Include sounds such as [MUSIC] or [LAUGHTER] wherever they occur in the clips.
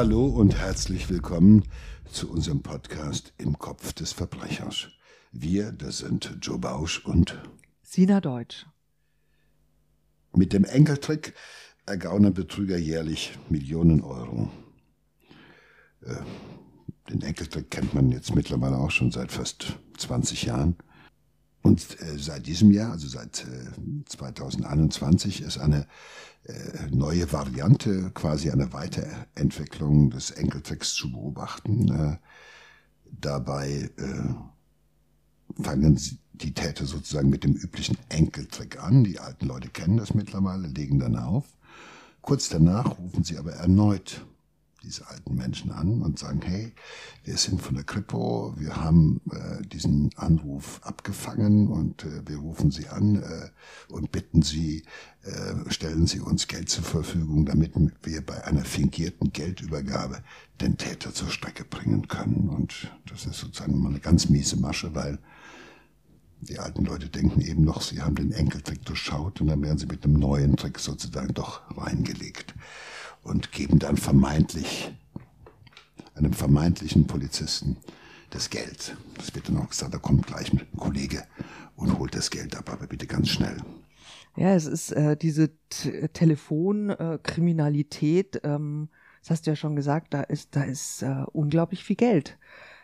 Hallo und herzlich willkommen zu unserem Podcast Im Kopf des Verbrechers. Wir, das sind Joe Bausch und Sina Deutsch. Mit dem Enkeltrick ergaunern Betrüger jährlich Millionen Euro. Äh, den Enkeltrick kennt man jetzt mittlerweile auch schon seit fast 20 Jahren. Und äh, seit diesem Jahr, also seit äh, 2021, ist eine äh, neue Variante, quasi eine Weiterentwicklung des Enkeltricks zu beobachten. Äh, dabei äh, fangen die Täter sozusagen mit dem üblichen Enkeltrick an. Die alten Leute kennen das mittlerweile, legen dann auf. Kurz danach rufen sie aber erneut diese alten Menschen an und sagen, hey, wir sind von der Kripo, wir haben äh, diesen Anruf abgefangen und äh, wir rufen Sie an äh, und bitten Sie, äh, stellen Sie uns Geld zur Verfügung, damit wir bei einer fingierten Geldübergabe den Täter zur Strecke bringen können. Und das ist sozusagen mal eine ganz miese Masche, weil die alten Leute denken eben noch, sie haben den Enkeltrick durchschaut und dann werden sie mit einem neuen Trick sozusagen doch reingelegt und geben dann vermeintlich einem vermeintlichen Polizisten das Geld. Das wird dann auch gesagt, da kommt gleich ein Kollege und holt das Geld ab, aber bitte ganz schnell. Ja, es ist äh, diese Telefonkriminalität, äh, ähm, das hast du ja schon gesagt, da ist, da ist äh, unglaublich viel Geld,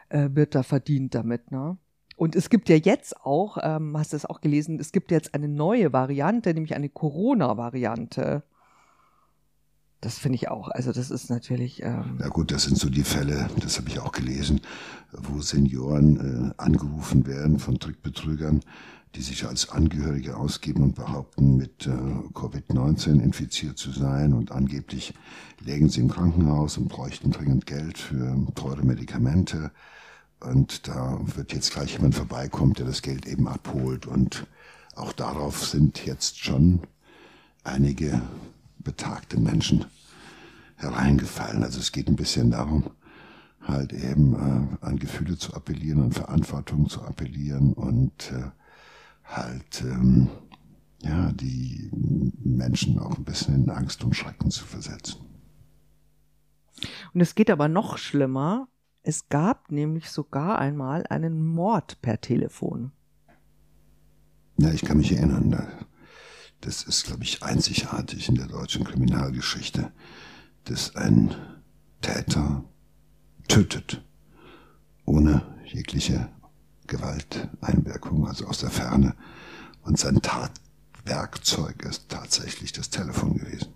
äh, wird da verdient damit, ne? Und es gibt ja jetzt auch, ähm, hast du es auch gelesen, es gibt jetzt eine neue Variante, nämlich eine Corona-Variante. Das finde ich auch. Also das ist natürlich. Ähm ja gut, das sind so die Fälle, das habe ich auch gelesen, wo Senioren äh, angerufen werden von Trickbetrügern, die sich als Angehörige ausgeben und behaupten, mit äh, Covid-19 infiziert zu sein und angeblich lägen sie im Krankenhaus und bräuchten dringend Geld für teure Medikamente. Und da wird jetzt gleich jemand vorbeikommen, der das Geld eben abholt. Und auch darauf sind jetzt schon einige betagte Menschen hereingefallen. Also es geht ein bisschen darum, halt eben äh, an Gefühle zu appellieren, an Verantwortung zu appellieren und äh, halt ähm, ja die Menschen auch ein bisschen in Angst und Schrecken zu versetzen. Und es geht aber noch schlimmer. Es gab nämlich sogar einmal einen Mord per Telefon. Ja, ich kann mich erinnern. Das ist, glaube ich, einzigartig in der deutschen Kriminalgeschichte, dass ein Täter tötet, ohne jegliche Gewalteinwirkung, also aus der Ferne. Und sein Tatwerkzeug ist tatsächlich das Telefon gewesen.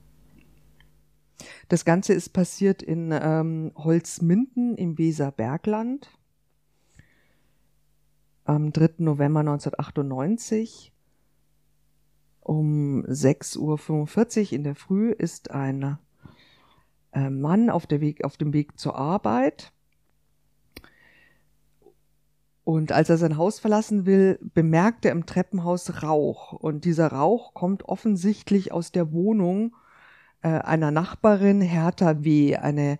Das Ganze ist passiert in ähm, Holzminden im Weserbergland am 3. November 1998 um 6.45 Uhr in der Früh ist ein äh, Mann auf, der Weg, auf dem Weg zur Arbeit. Und als er sein Haus verlassen will, bemerkt er im Treppenhaus Rauch. Und dieser Rauch kommt offensichtlich aus der Wohnung äh, einer Nachbarin, Hertha W., eine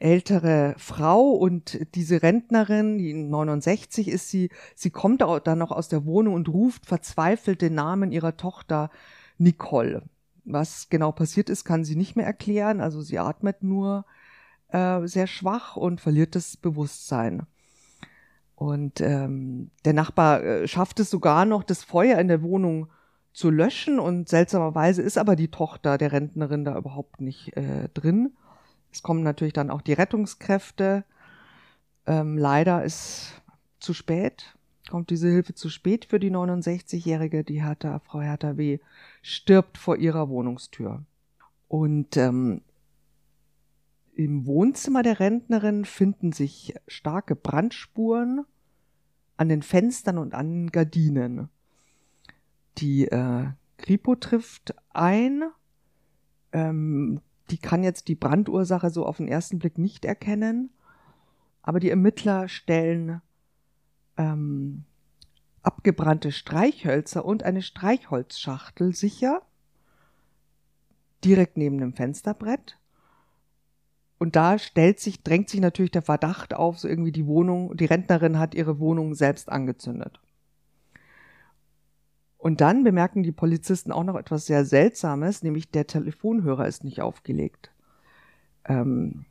ältere Frau und diese Rentnerin, die 69 ist sie, sie kommt dann noch aus der Wohnung und ruft verzweifelt den Namen ihrer Tochter Nicole. Was genau passiert ist, kann sie nicht mehr erklären. Also sie atmet nur äh, sehr schwach und verliert das Bewusstsein. Und ähm, der Nachbar äh, schafft es sogar noch, das Feuer in der Wohnung zu löschen. Und seltsamerweise ist aber die Tochter der Rentnerin da überhaupt nicht äh, drin. Es kommen natürlich dann auch die Rettungskräfte. Ähm, leider ist zu spät, kommt diese Hilfe zu spät für die 69-Jährige. Die Hertha, Frau Hertha W. stirbt vor ihrer Wohnungstür. Und ähm, im Wohnzimmer der Rentnerin finden sich starke Brandspuren an den Fenstern und an Gardinen. Die äh, Kripo trifft ein. Ähm, die kann jetzt die Brandursache so auf den ersten Blick nicht erkennen, aber die Ermittler stellen ähm, abgebrannte Streichhölzer und eine Streichholzschachtel sicher, direkt neben dem Fensterbrett. Und da stellt sich, drängt sich natürlich der Verdacht auf, so irgendwie die Wohnung, die Rentnerin hat ihre Wohnung selbst angezündet. Und dann bemerken die Polizisten auch noch etwas sehr Seltsames, nämlich der Telefonhörer ist nicht aufgelegt. Ähm,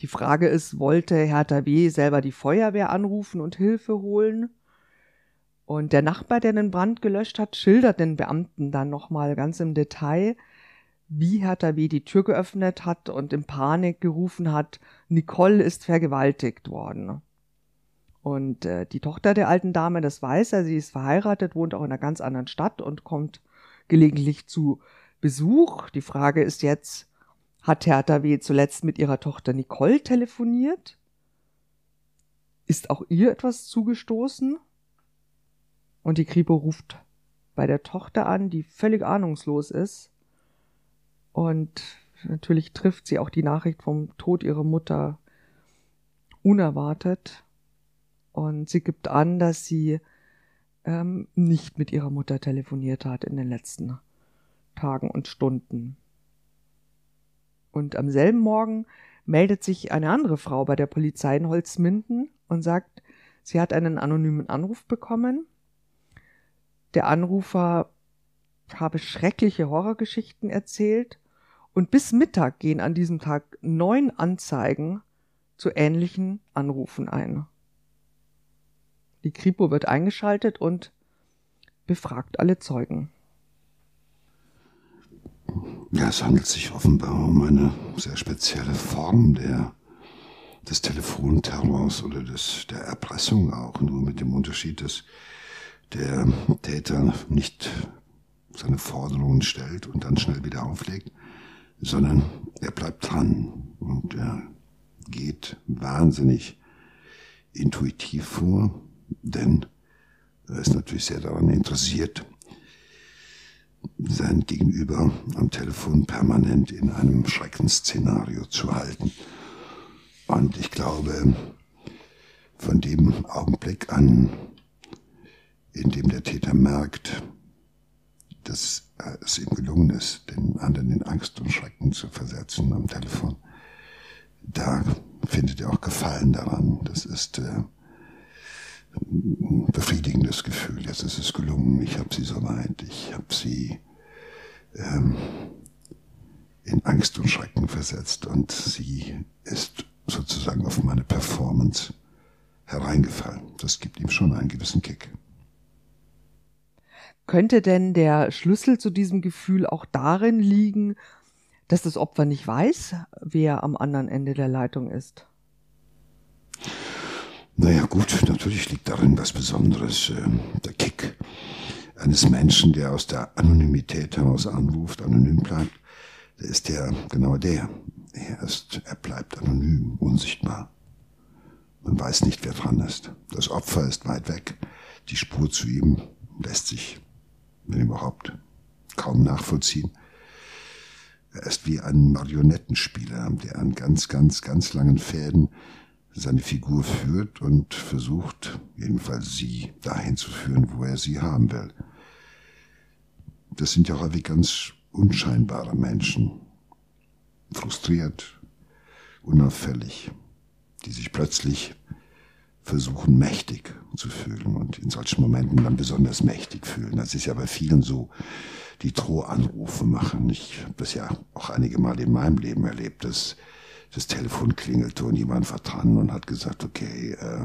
Die Frage ist, wollte Hertha W. selber die Feuerwehr anrufen und Hilfe holen? Und der Nachbar, der den Brand gelöscht hat, schildert den Beamten dann nochmal ganz im Detail, wie Hertha W. die Tür geöffnet hat und in Panik gerufen hat, Nicole ist vergewaltigt worden. Und äh, die Tochter der alten Dame, das weiß er, sie ist verheiratet, wohnt auch in einer ganz anderen Stadt und kommt gelegentlich zu Besuch. Die Frage ist jetzt, hat Hertha W. zuletzt mit ihrer Tochter Nicole telefoniert? Ist auch ihr etwas zugestoßen? Und die Kripo ruft bei der Tochter an, die völlig ahnungslos ist. Und natürlich trifft sie auch die Nachricht vom Tod ihrer Mutter unerwartet. Und sie gibt an, dass sie ähm, nicht mit ihrer Mutter telefoniert hat in den letzten Tagen und Stunden. Und am selben Morgen meldet sich eine andere Frau bei der Polizei in Holzminden und sagt, sie hat einen anonymen Anruf bekommen. Der Anrufer habe schreckliche Horrorgeschichten erzählt und bis Mittag gehen an diesem Tag neun Anzeigen zu ähnlichen Anrufen ein. Die Kripo wird eingeschaltet und befragt alle Zeugen. Ja, es handelt sich offenbar um eine sehr spezielle Form der, des Telefonterrors oder des, der Erpressung auch, nur mit dem Unterschied, dass der Täter nicht seine Forderungen stellt und dann schnell wieder auflegt, sondern er bleibt dran und er geht wahnsinnig intuitiv vor denn er ist natürlich sehr daran interessiert, sein Gegenüber am Telefon permanent in einem Schreckensszenario zu halten. Und ich glaube, von dem Augenblick an, in dem der Täter merkt, dass es ihm gelungen ist, den anderen in Angst und Schrecken zu versetzen am Telefon, da findet er auch Gefallen daran. Das ist äh, befriedigendes Gefühl. Jetzt ist es gelungen, ich habe sie so weit, ich habe sie ähm, in Angst und Schrecken versetzt und sie ist sozusagen auf meine Performance hereingefallen. Das gibt ihm schon einen gewissen Kick. Könnte denn der Schlüssel zu diesem Gefühl auch darin liegen, dass das Opfer nicht weiß, wer am anderen Ende der Leitung ist? Naja gut, natürlich liegt darin was Besonderes. Ähm, der Kick eines Menschen, der aus der Anonymität heraus anruft, anonym bleibt, der ist ja genau der. Er ist, er bleibt anonym, unsichtbar. Man weiß nicht, wer dran ist. Das Opfer ist weit weg. Die Spur zu ihm lässt sich, wenn überhaupt, kaum nachvollziehen. Er ist wie ein Marionettenspieler, der an ganz, ganz, ganz langen Fäden seine Figur führt und versucht, jedenfalls sie dahin zu führen, wo er sie haben will. Das sind ja häufig ganz unscheinbare Menschen, frustriert, unauffällig, die sich plötzlich versuchen, mächtig zu fühlen und in solchen Momenten dann besonders mächtig fühlen. Das ist ja bei vielen so, die Drohanrufe machen. Ich habe das ja auch einige Mal in meinem Leben erlebt, dass das Telefon klingelte und jemand war dran und hat gesagt, okay, äh,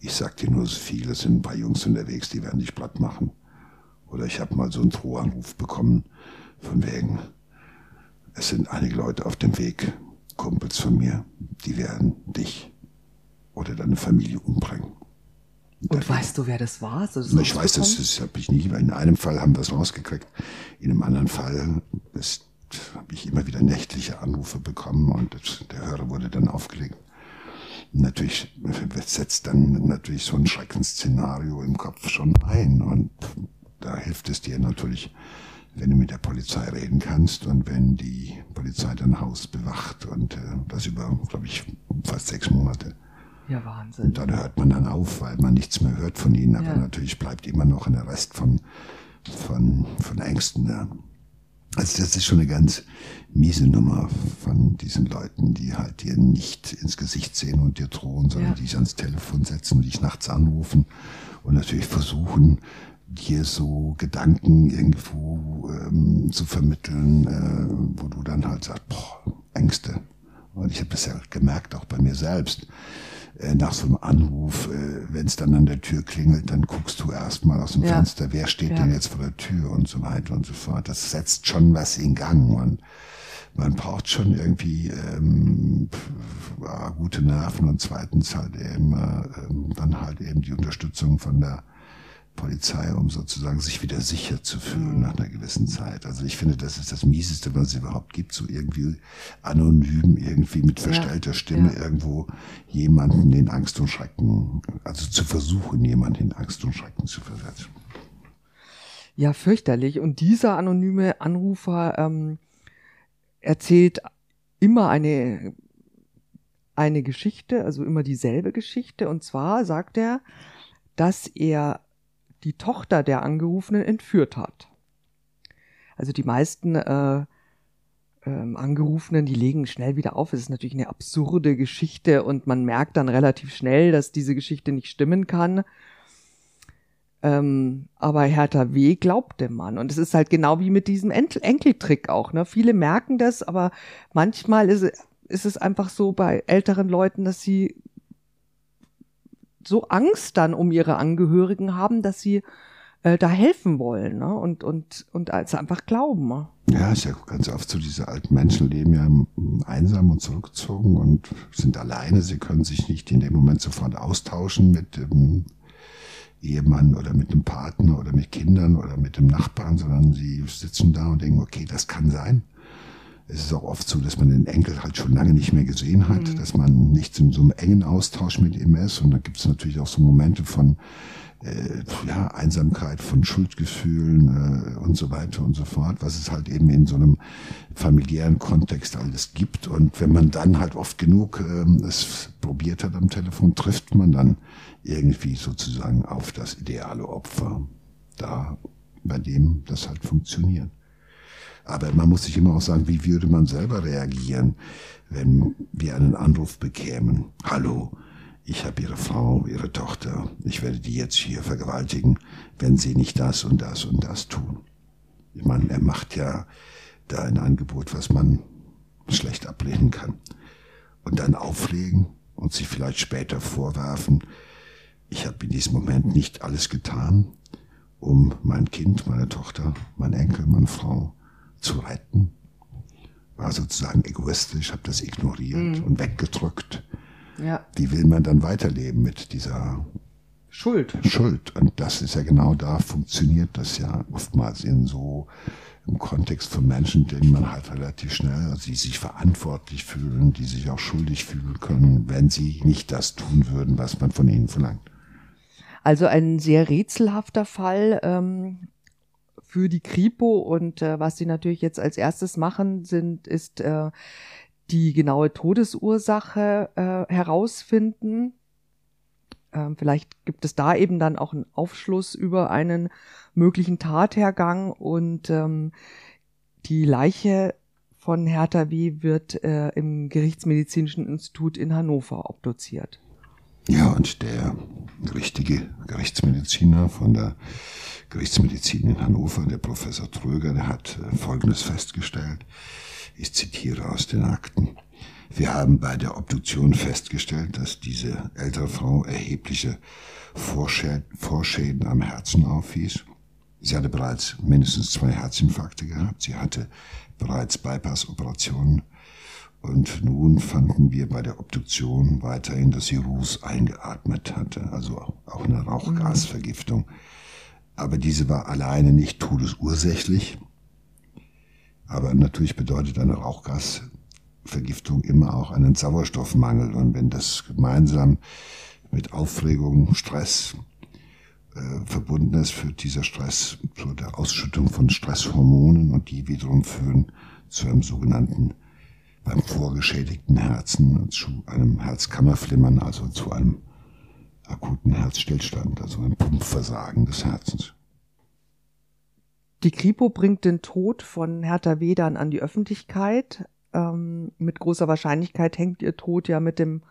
ich sag dir nur so viel, es sind ein paar Jungs unterwegs, die werden dich platt machen. Oder ich habe mal so einen Drohanruf bekommen, von wegen, es sind einige Leute auf dem Weg, Kumpels von mir, die werden dich oder deine Familie umbringen. Und weißt du, wer das war? Das ich weiß, das, das habe ich nicht. In einem Fall haben wir es rausgekriegt. In einem anderen Fall ist habe ich immer wieder nächtliche Anrufe bekommen und der Hörer wurde dann aufgelegt. Natürlich setzt dann natürlich so ein Schreckensszenario im Kopf schon ein und da hilft es dir natürlich, wenn du mit der Polizei reden kannst und wenn die Polizei dein Haus bewacht und äh, das über, glaube ich, fast sechs Monate. Ja, Wahnsinn. Und dann hört man dann auf, weil man nichts mehr hört von ihnen, aber ja. natürlich bleibt immer noch ein Rest von, von, von Ängsten da. Also das ist schon eine ganz miese Nummer von diesen Leuten, die halt dir nicht ins Gesicht sehen und dir drohen, sondern ja. dich ans Telefon setzen und dich nachts anrufen und natürlich versuchen, dir so Gedanken irgendwo ähm, zu vermitteln, äh, wo du dann halt sagst, boah, Ängste. Und ich habe das ja gemerkt, auch bei mir selbst. Äh, nach so einem Anruf, äh, wenn es dann an der Tür klingelt, dann guckst du erstmal aus dem ja. Fenster, wer steht ja. denn jetzt vor der Tür und so weiter und so fort. Das setzt schon was in Gang. Und man braucht schon irgendwie ähm, gute Nerven und zweitens halt eben äh, dann halt eben die Unterstützung von der Polizei, um sozusagen sich wieder sicher zu fühlen mhm. nach einer gewissen Zeit. Also ich finde, das ist das Mieseste, was es überhaupt gibt, so irgendwie anonym, irgendwie mit verstellter ja, Stimme ja. irgendwo jemanden in Angst und Schrecken, also zu versuchen, jemanden in Angst und Schrecken zu versetzen. Ja, fürchterlich. Und dieser anonyme Anrufer ähm, erzählt immer eine, eine Geschichte, also immer dieselbe Geschichte. Und zwar sagt er, dass er die Tochter der Angerufenen entführt hat. Also die meisten äh, ähm, Angerufenen, die legen schnell wieder auf. Es ist natürlich eine absurde Geschichte und man merkt dann relativ schnell, dass diese Geschichte nicht stimmen kann. Ähm, aber Hertha W. glaubte man. Und es ist halt genau wie mit diesem Enkel Enkeltrick auch. Ne? Viele merken das, aber manchmal ist, ist es einfach so bei älteren Leuten, dass sie so Angst dann um ihre Angehörigen haben, dass sie äh, da helfen wollen ne? und, und, und als einfach glauben. Ne? Ja, ist ja ganz oft so, diese alten Menschen leben ja einsam und zurückgezogen und sind alleine. Sie können sich nicht in dem Moment sofort austauschen mit dem Ehemann oder mit einem Partner oder mit Kindern oder mit dem Nachbarn, sondern sie sitzen da und denken, okay, das kann sein. Es ist auch oft so, dass man den Enkel halt schon lange nicht mehr gesehen hat, mhm. dass man nicht in so einem engen Austausch mit ihm ist. Und da gibt es natürlich auch so Momente von äh, ja, Einsamkeit, von Schuldgefühlen äh, und so weiter und so fort, was es halt eben in so einem familiären Kontext alles gibt. Und wenn man dann halt oft genug äh, es probiert hat am Telefon, trifft man dann irgendwie sozusagen auf das ideale Opfer, da bei dem das halt funktioniert. Aber man muss sich immer auch sagen, wie würde man selber reagieren, wenn wir einen Anruf bekämen. Hallo, ich habe Ihre Frau, Ihre Tochter, ich werde die jetzt hier vergewaltigen, wenn Sie nicht das und das und das tun. Ich meine, er macht ja da ein Angebot, was man schlecht ablehnen kann. Und dann auflegen und sich vielleicht später vorwerfen, ich habe in diesem Moment nicht alles getan, um mein Kind, meine Tochter, mein Enkel, meine Frau zu retten. War sozusagen egoistisch, habe das ignoriert mhm. und weggedrückt. Ja. Wie will man dann weiterleben mit dieser Schuld? Schuld. Und das ist ja genau da, funktioniert das ja oftmals in so im Kontext von Menschen, denen man halt relativ schnell, also die sich verantwortlich fühlen, die sich auch schuldig fühlen können, wenn sie nicht das tun würden, was man von ihnen verlangt. Also ein sehr rätselhafter Fall. Ähm, für die Kripo und äh, was sie natürlich jetzt als erstes machen, sind, ist äh, die genaue Todesursache äh, herausfinden. Ähm, vielleicht gibt es da eben dann auch einen Aufschluss über einen möglichen Tathergang und ähm, die Leiche von Hertha W. wird äh, im Gerichtsmedizinischen Institut in Hannover obduziert. Ja, und der richtige Gerichtsmediziner von der Gerichtsmedizin in Hannover, der Professor Tröger, der hat äh, Folgendes festgestellt. Ich zitiere aus den Akten. Wir haben bei der Obduktion festgestellt, dass diese ältere Frau erhebliche Vorschäden am Herzen aufwies. Sie hatte bereits mindestens zwei Herzinfarkte gehabt. Sie hatte bereits Bypass-Operationen. Und nun fanden wir bei der Obduktion weiterhin, dass sie Ruß eingeatmet hatte, also auch eine Rauchgasvergiftung. Aber diese war alleine nicht todesursächlich. Aber natürlich bedeutet eine Rauchgasvergiftung immer auch einen Sauerstoffmangel. Und wenn das gemeinsam mit Aufregung, Stress äh, verbunden ist, führt dieser Stress zu der Ausschüttung von Stresshormonen und die wiederum führen zu einem sogenannten beim vorgeschädigten Herzen zu einem Herzkammerflimmern, also zu einem akuten Herzstillstand, also ein Pumpversagen des Herzens. Die Kripo bringt den Tod von Hertha W. dann an die Öffentlichkeit. Ähm, mit großer Wahrscheinlichkeit hängt ihr Tod ja mit dem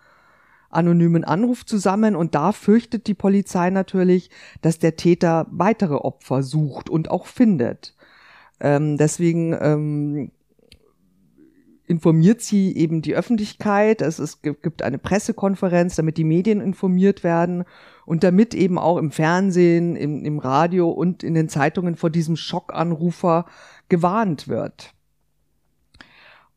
anonymen Anruf zusammen und da fürchtet die Polizei natürlich, dass der Täter weitere Opfer sucht und auch findet. Ähm, deswegen ähm, informiert sie eben die Öffentlichkeit. Es, ist, gibt eine Pressekonferenz, damit die Medien informiert werden und damit eben auch im Fernsehen, im, im Radio und in den Zeitungen vor diesem Schockanrufer gewarnt wird.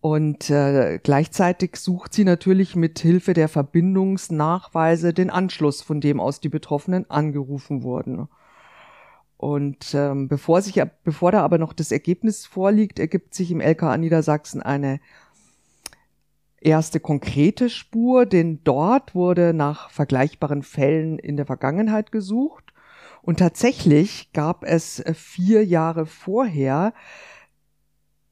Und äh, gleichzeitig sucht sie natürlich mit Hilfe der Verbindungsnachweise den Anschluss, von dem aus die Betroffenen angerufen wurden. Und ähm, bevor sich, bevor da aber noch das Ergebnis vorliegt, ergibt sich im LKA Niedersachsen eine erste konkrete Spur, denn dort wurde nach vergleichbaren Fällen in der Vergangenheit gesucht. Und tatsächlich gab es vier Jahre vorher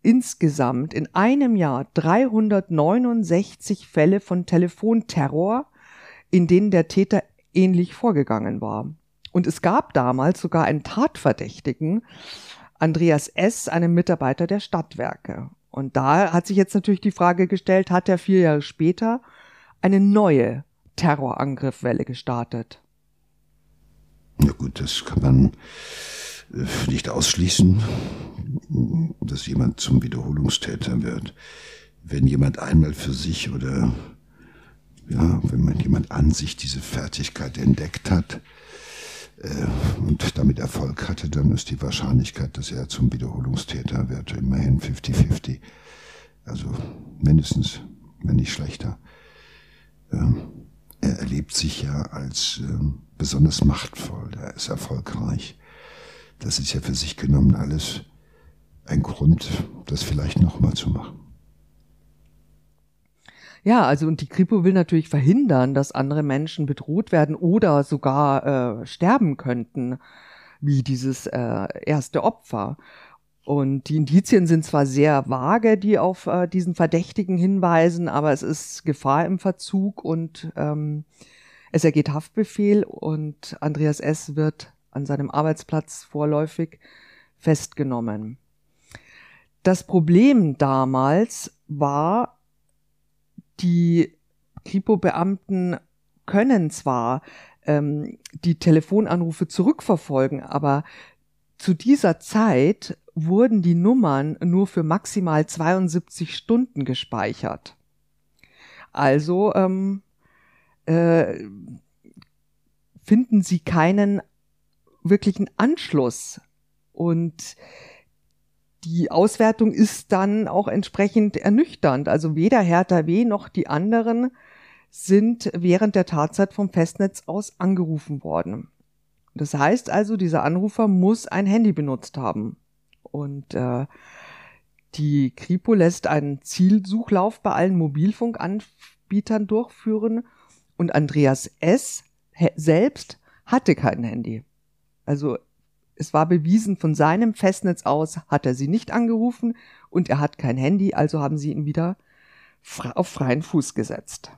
insgesamt in einem Jahr 369 Fälle von Telefonterror, in denen der Täter ähnlich vorgegangen war. Und es gab damals sogar einen Tatverdächtigen, Andreas S., einem Mitarbeiter der Stadtwerke. Und da hat sich jetzt natürlich die Frage gestellt, hat er vier Jahre später eine neue Terrorangriffwelle gestartet? Na gut, das kann man äh, nicht ausschließen, dass jemand zum Wiederholungstäter wird. Wenn jemand einmal für sich oder ja, wenn man jemand an sich diese Fertigkeit entdeckt hat und damit Erfolg hatte, dann ist die Wahrscheinlichkeit, dass er zum Wiederholungstäter wird, immerhin 50-50. Also mindestens, wenn nicht schlechter. Ähm, er erlebt sich ja als ähm, besonders machtvoll, er ist erfolgreich das ist ja für sich genommen alles ein Grund, das vielleicht nochmal zu machen. Ja, also und die Kripo will natürlich verhindern, dass andere Menschen bedroht werden oder sogar äh, sterben könnten, wie dieses äh, erste Opfer. Und die Indizien sind zwar sehr vage, die auf äh, diesen Verdächtigen hinweisen, aber es ist Gefahr im Verzug und ähm, es ergeht Haftbefehl und Andreas S. wird an seinem Arbeitsplatz vorläufig festgenommen. Das Problem damals war, die Kripo-Beamten können zwar ähm, die Telefonanrufe zurückverfolgen, aber zu dieser Zeit wurden die Nummern nur für maximal 72 Stunden gespeichert. Also ähm, äh, finden sie keinen wirklichen Anschluss. Und die Auswertung ist dann auch entsprechend ernüchternd. Also weder Hertha W noch die anderen sind während der Tatzeit vom Festnetz aus angerufen worden. Das heißt also, dieser Anrufer muss ein Handy benutzt haben. Und äh, die Kripo lässt einen Zielsuchlauf bei allen Mobilfunkanbietern durchführen und Andreas S. selbst hatte kein Handy. Also es war bewiesen, von seinem Festnetz aus hat er sie nicht angerufen und er hat kein Handy, also haben sie ihn wieder auf freien Fuß gesetzt.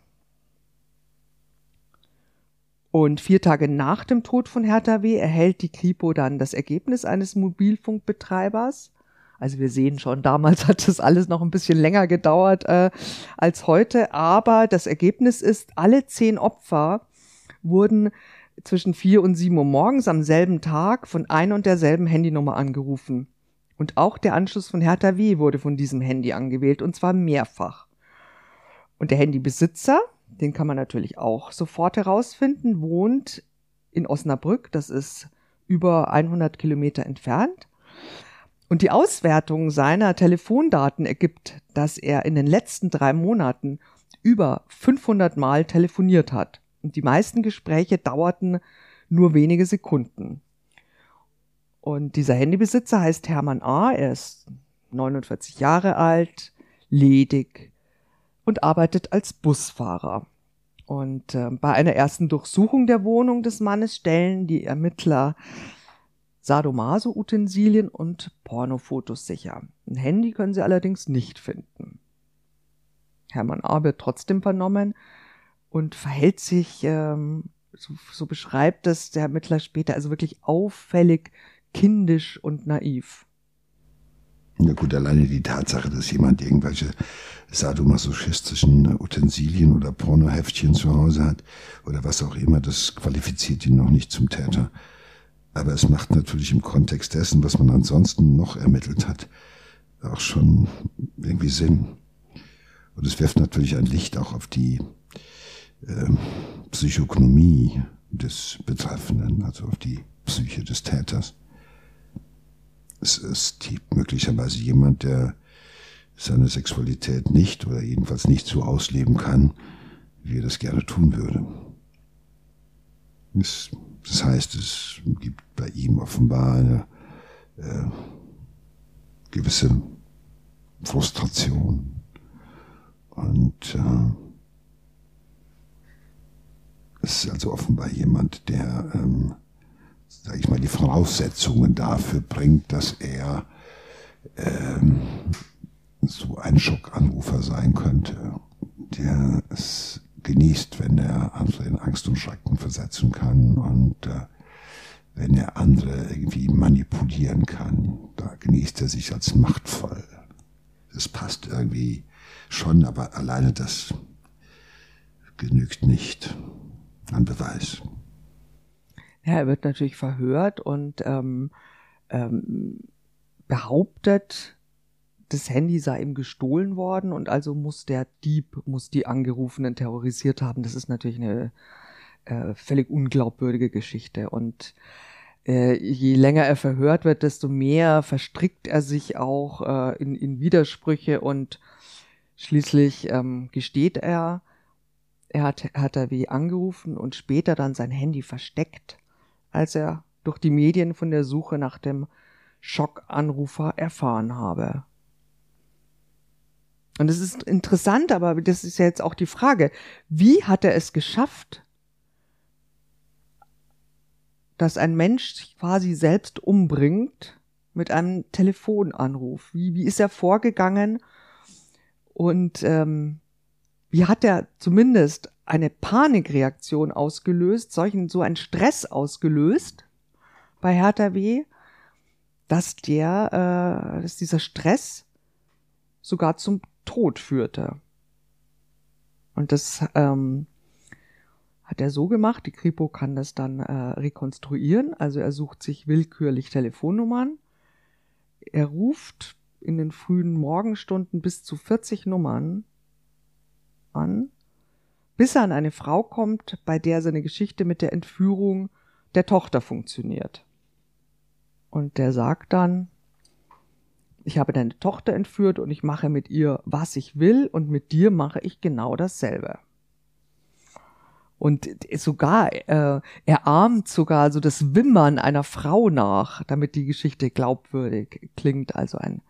Und vier Tage nach dem Tod von Hertha W. erhält die Kripo dann das Ergebnis eines Mobilfunkbetreibers. Also wir sehen schon, damals [LAUGHS] hat das alles noch ein bisschen länger gedauert äh, als heute, aber das Ergebnis ist, alle zehn Opfer wurden zwischen vier und sieben Uhr morgens am selben Tag von ein und derselben Handynummer angerufen. Und auch der Anschluss von Hertha W. wurde von diesem Handy angewählt, und zwar mehrfach. Und der Handybesitzer, den kann man natürlich auch sofort herausfinden, wohnt in Osnabrück, das ist über 100 Kilometer entfernt. Und die Auswertung seiner Telefondaten ergibt, dass er in den letzten drei Monaten über 500 Mal telefoniert hat. Und die meisten Gespräche dauerten nur wenige Sekunden. Und dieser Handybesitzer heißt Hermann A. Er ist 49 Jahre alt, ledig und arbeitet als Busfahrer. Und äh, bei einer ersten Durchsuchung der Wohnung des Mannes stellen die Ermittler Sadomaso-Utensilien und Pornofotos sicher. Ein Handy können sie allerdings nicht finden. Hermann A. wird trotzdem vernommen und verhält sich, ähm, so, so beschreibt es der Ermittler später, also wirklich auffällig kindisch und naiv. Ja gut, alleine die Tatsache, dass jemand irgendwelche sadomasochistischen Utensilien oder Pornoheftchen zu Hause hat oder was auch immer, das qualifiziert ihn noch nicht zum Täter. Aber es macht natürlich im Kontext dessen, was man ansonsten noch ermittelt hat, auch schon irgendwie Sinn. Und es wirft natürlich ein Licht auch auf die äh, Psychognomie des Betreffenden, also auf die Psyche des Täters. Es ist möglicherweise jemand, der seine Sexualität nicht oder jedenfalls nicht so ausleben kann, wie er das gerne tun würde. Es, das heißt, es gibt bei ihm offenbar eine äh, gewisse Frustration und äh, es ist also offenbar jemand, der, ähm, sage ich mal, die Voraussetzungen dafür bringt, dass er ähm, so ein Schockanrufer sein könnte, der es genießt, wenn er andere in Angst und Schrecken versetzen kann und äh, wenn er andere irgendwie manipulieren kann, da genießt er sich als machtvoll. Das passt irgendwie schon, aber alleine das genügt nicht an Beweis. Ja, er wird natürlich verhört und ähm, ähm, behauptet, das Handy sei ihm gestohlen worden und also muss der Dieb, muss die Angerufenen terrorisiert haben. Das ist natürlich eine äh, völlig unglaubwürdige Geschichte. Und äh, je länger er verhört wird, desto mehr verstrickt er sich auch äh, in, in Widersprüche und schließlich ähm, gesteht er, er hat, hat er wie angerufen und später dann sein Handy versteckt, als er durch die Medien von der Suche nach dem Schockanrufer erfahren habe. Und es ist interessant, aber das ist ja jetzt auch die Frage, wie hat er es geschafft, dass ein Mensch sich quasi selbst umbringt mit einem Telefonanruf? Wie, wie ist er vorgegangen? Und ähm, wie hat er zumindest eine Panikreaktion ausgelöst, solchen so einen Stress ausgelöst bei Hertha W, dass der, äh, dass dieser Stress sogar zum Tod führte. Und das ähm, hat er so gemacht, die Kripo kann das dann äh, rekonstruieren, also er sucht sich willkürlich Telefonnummern, er ruft in den frühen Morgenstunden bis zu 40 Nummern an, bis er an eine Frau kommt, bei der seine Geschichte mit der Entführung der Tochter funktioniert. Und der sagt dann, ich habe deine Tochter entführt und ich mache mit ihr, was ich will und mit dir mache ich genau dasselbe. Und sogar, äh, er ahmt sogar so das Wimmern einer Frau nach, damit die Geschichte glaubwürdig klingt. Also ein,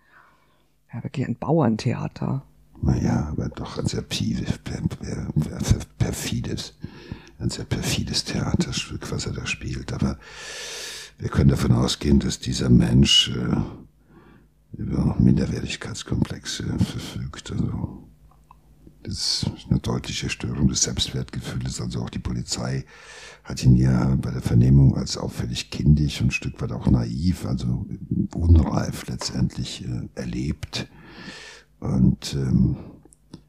ja, wirklich ein Bauerntheater. Naja, aber doch ein sehr perfides, ein sehr perfides Theaterstück, was er da spielt. Aber wir können davon ausgehen, dass dieser Mensch äh, über Minderwertigkeitskomplexe verfügt. Also das ist eine deutliche Störung des Selbstwertgefühls. Also auch die Polizei hat ihn ja bei der Vernehmung als auffällig kindisch und ein Stück weit auch naiv, also unreif letztendlich äh, erlebt. Und ähm,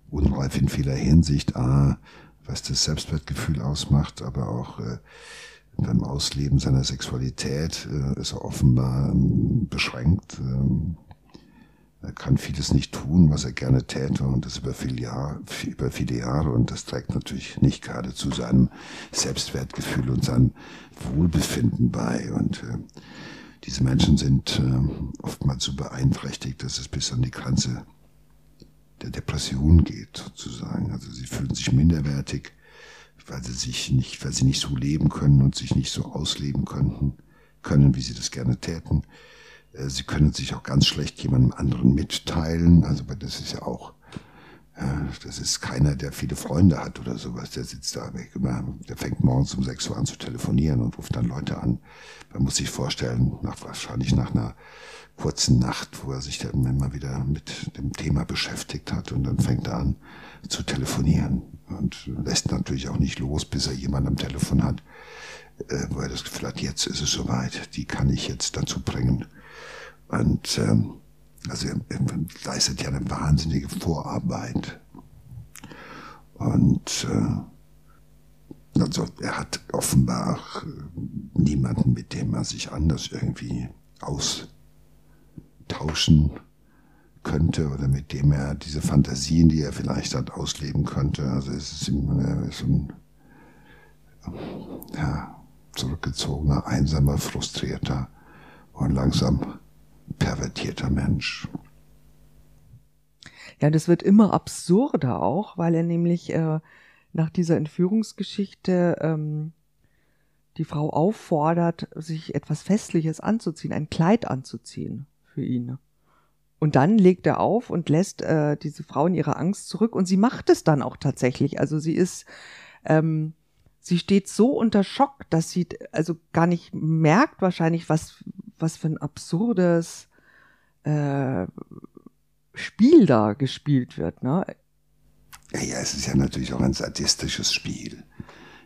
unreif in vieler Hinsicht, a, was das Selbstwertgefühl ausmacht, aber auch äh, beim Ausleben seiner Sexualität äh, ist er offenbar ähm, beschränkt. Ähm, er kann vieles nicht tun, was er gerne täte und das über viele, Jahre, über viele Jahre und das trägt natürlich nicht gerade zu seinem Selbstwertgefühl und seinem Wohlbefinden bei und äh, diese Menschen sind äh, oftmals so beeinträchtigt, dass es bis an die Grenze der Depression geht, sozusagen. Also sie fühlen sich minderwertig, weil sie sich nicht, weil sie nicht so leben können und sich nicht so ausleben könnten, können, wie sie das gerne täten. Äh, sie können sich auch ganz schlecht jemandem anderen mitteilen. Also das ist ja auch, äh, das ist keiner, der viele Freunde hat oder sowas. Der sitzt da weg, der fängt morgens um 6 Uhr an zu telefonieren und ruft dann Leute an. Man muss sich vorstellen, nach, wahrscheinlich nach einer kurzen Nacht, wo er sich dann immer wieder mit dem Thema beschäftigt hat und dann fängt er an zu telefonieren und lässt natürlich auch nicht los, bis er jemanden am Telefon hat, äh, wo er das Gefühl hat, jetzt ist es soweit, die kann ich jetzt dazu bringen, und ähm, also er, er leistet ja eine wahnsinnige Vorarbeit. Und äh, also er hat offenbar äh, niemanden, mit dem er sich anders irgendwie austauschen könnte oder mit dem er diese Fantasien, die er vielleicht hat, ausleben könnte. Also es ist immer so ein ja, zurückgezogener, einsamer, frustrierter und langsam pervertierter Mensch. Ja, das wird immer absurder auch, weil er nämlich äh, nach dieser Entführungsgeschichte ähm, die Frau auffordert, sich etwas Festliches anzuziehen, ein Kleid anzuziehen für ihn. Und dann legt er auf und lässt äh, diese Frau in ihrer Angst zurück und sie macht es dann auch tatsächlich. Also sie ist, ähm, sie steht so unter Schock, dass sie also gar nicht merkt wahrscheinlich, was, was für ein absurdes äh, Spiel da gespielt wird. Ne? Ja, ja, es ist ja natürlich auch ein sadistisches Spiel.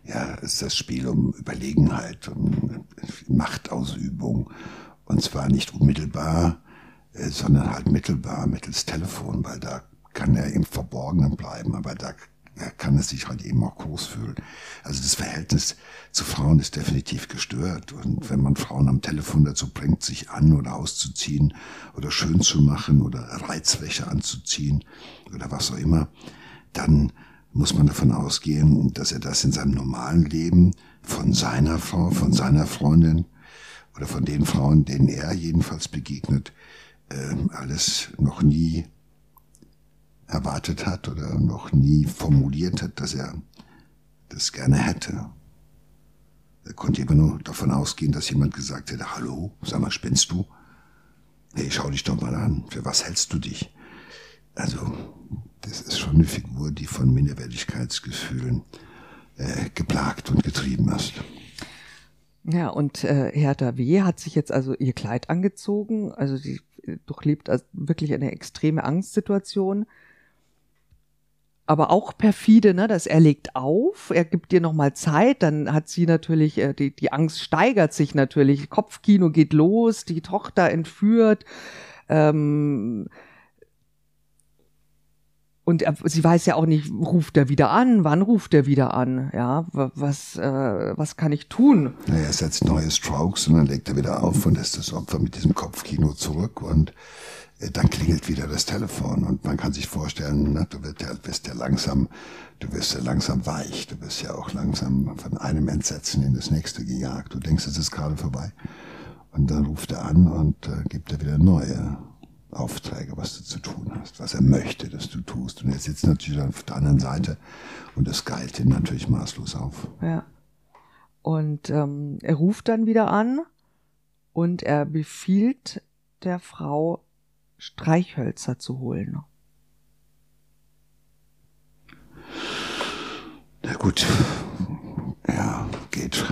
Ja, es ist das Spiel um Überlegenheit, um Machtausübung. Und zwar nicht unmittelbar, äh, sondern halt mittelbar mittels Telefon, weil da kann er im Verborgenen bleiben, aber da kann es sich halt eben auch groß fühlen. Also das Verhältnis zu Frauen ist definitiv gestört. Und wenn man Frauen am Telefon dazu bringt, sich an oder auszuziehen oder schön zu machen oder Reizwäsche anzuziehen oder was auch immer, dann muss man davon ausgehen, dass er das in seinem normalen Leben von seiner Frau, von seiner Freundin oder von den Frauen, denen er jedenfalls begegnet, äh, alles noch nie erwartet hat oder noch nie formuliert hat, dass er das gerne hätte. Er konnte immer nur davon ausgehen, dass jemand gesagt hätte, hallo, sag mal, spinnst du? Hey, schau dich doch mal an, für was hältst du dich? Also, das ist schon eine Figur, die von Minderwertigkeitsgefühlen äh, geplagt und getrieben ist. Ja, und äh, Hertha W. hat sich jetzt also ihr Kleid angezogen, also sie durchlebt also wirklich eine extreme Angstsituation. Aber auch perfide, ne, dass er legt auf, er gibt dir nochmal Zeit, dann hat sie natürlich, äh, die, die Angst steigert sich natürlich, Kopfkino geht los, die Tochter entführt, ähm, und er, sie weiß ja auch nicht, ruft er wieder an, wann ruft er wieder an, ja, was, äh, was kann ich tun? Naja, er setzt neue Strokes und dann legt er wieder auf und lässt das Opfer mit diesem Kopfkino zurück und äh, dann klingelt wieder das Telefon und man kann sich vorstellen, na, du wirst ja, bist ja langsam, du wirst ja langsam weich, du bist ja auch langsam von einem Entsetzen in das nächste gejagt. Du denkst, es ist gerade vorbei. Und dann ruft er an und äh, gibt er wieder neue Aufträge, was du zu tun hast, was er möchte, dass du tust. Und er sitzt natürlich auf der anderen Seite und das geilt ihn natürlich maßlos auf. Ja. Und ähm, er ruft dann wieder an und er befiehlt der Frau, Streichhölzer zu holen. Na gut, ja, geht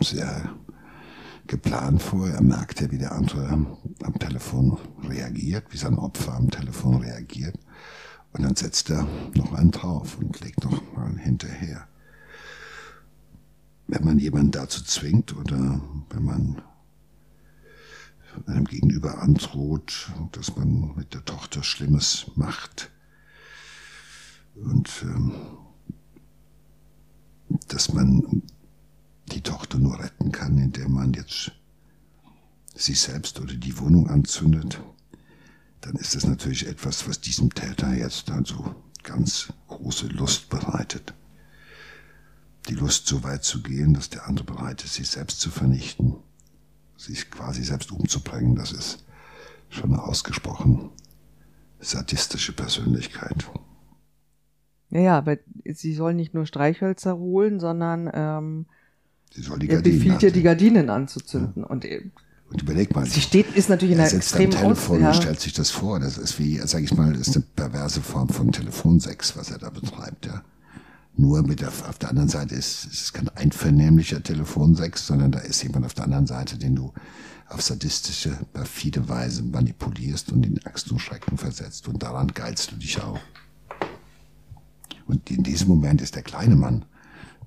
sehr geplant vor. Er merkt ja, wie der andere am Telefon reagiert, wie sein Opfer am Telefon reagiert. Und dann setzt er noch einen drauf und legt noch mal hinterher. Wenn man jemanden dazu zwingt oder wenn man einem Gegenüber androht, dass man mit der Tochter Schlimmes macht und ähm, dass man die Tochter nur retten kann, indem man jetzt sich selbst oder die Wohnung anzündet, dann ist das natürlich etwas, was diesem Täter jetzt also ganz große Lust bereitet. Die Lust so weit zu gehen, dass der andere bereit ist, sich selbst zu vernichten sich quasi selbst umzubringen, das ist schon eine ausgesprochen sadistische Persönlichkeit. Ja, aber sie soll nicht nur Streichhölzer holen, sondern ähm, sie soll die er Gardinen befiehlt ihr, die Gardinen anzuzünden. Ja. Und, und überleg mal. Sie steht, ist natürlich in einer extremen am Telefon Aus, ja. und stellt sich das vor. Das ist wie, sag ich mal, das ist eine perverse Form von Telefonsex, was er da betreibt, ja. Nur mit der, auf der anderen Seite ist, ist es kein einvernehmlicher Telefonsex, sondern da ist jemand auf der anderen Seite, den du auf sadistische, perfide Weise manipulierst und in Angst und Schrecken versetzt. Und daran geilst du dich auch. Und in diesem Moment ist der kleine Mann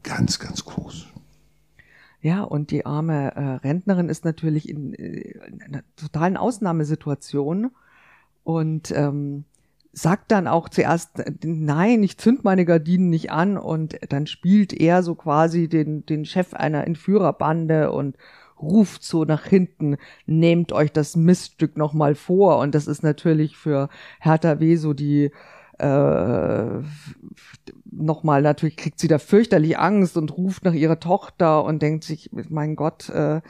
ganz, ganz groß. Ja, und die arme äh, Rentnerin ist natürlich in, äh, in einer totalen Ausnahmesituation. Und ähm, sagt dann auch zuerst, nein, ich zünd meine Gardinen nicht an und dann spielt er so quasi den, den Chef einer Entführerbande und ruft so nach hinten, nehmt euch das Miststück nochmal vor. Und das ist natürlich für Hertha W. so die äh, nochmal, natürlich kriegt sie da fürchterlich Angst und ruft nach ihrer Tochter und denkt sich, mein Gott, äh,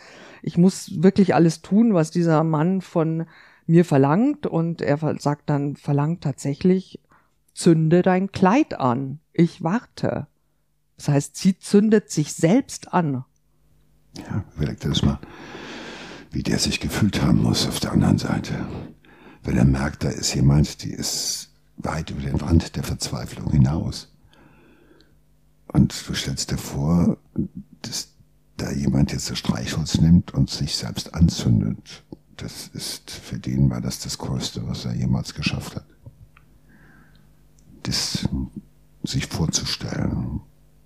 ich muss wirklich alles tun, was dieser Mann von mir verlangt. Und er sagt dann, verlangt tatsächlich, zünde dein Kleid an. Ich warte. Das heißt, sie zündet sich selbst an. Ja, überleg dir das mal, wie der sich gefühlt haben muss auf der anderen Seite. Wenn er merkt, da ist jemand, die ist weit über den Rand der Verzweiflung hinaus. Und du stellst dir vor, dass da jemand jetzt das Streichholz nimmt und sich selbst anzündet. Das ist, für den war das das Größte, was er jemals geschafft hat. Das sich vorzustellen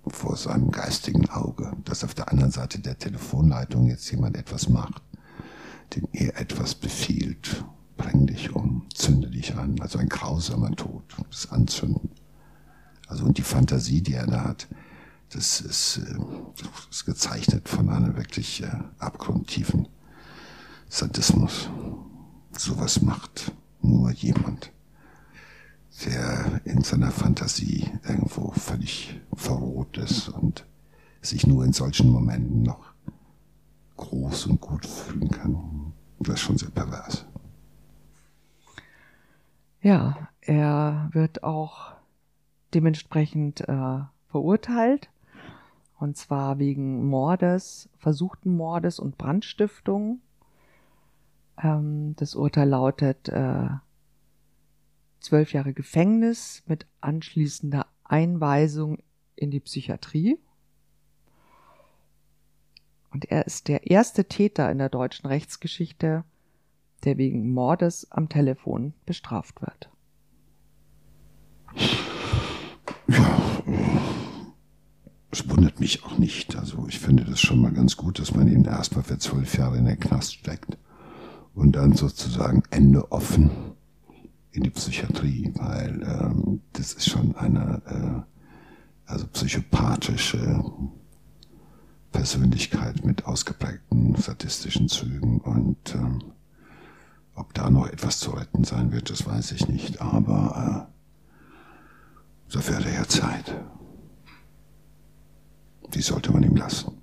vor seinem geistigen Auge, dass auf der anderen Seite der Telefonleitung jetzt jemand etwas macht, dem er etwas befiehlt. Bring dich um, zünde dich an. Also ein grausamer Tod, das Anzünden. Also und die Fantasie, die er da hat, das ist, äh, das ist gezeichnet von einem wirklich äh, abgrundtiefen Sadismus. Sowas macht nur jemand, der in seiner Fantasie irgendwo völlig verroht ist und sich nur in solchen Momenten noch groß und gut fühlen kann. Das ist schon sehr pervers. Ja, er wird auch dementsprechend äh, verurteilt. Und zwar wegen Mordes, versuchten Mordes und Brandstiftung. Ähm, das Urteil lautet äh, zwölf Jahre Gefängnis mit anschließender Einweisung in die Psychiatrie. Und er ist der erste Täter in der deutschen Rechtsgeschichte, der wegen Mordes am Telefon bestraft wird. Ja, es wundert mich auch nicht. Also ich finde das schon mal ganz gut, dass man ihn erstmal für zwölf Jahre in den Knast steckt und dann sozusagen Ende offen in die Psychiatrie, weil ähm, das ist schon eine äh, also psychopathische Persönlichkeit mit ausgeprägten statistischen Zügen und ähm, ob da noch etwas zu retten sein wird, das weiß ich nicht, aber äh, dafür hat er ja Zeit. Die sollte man ihm lassen.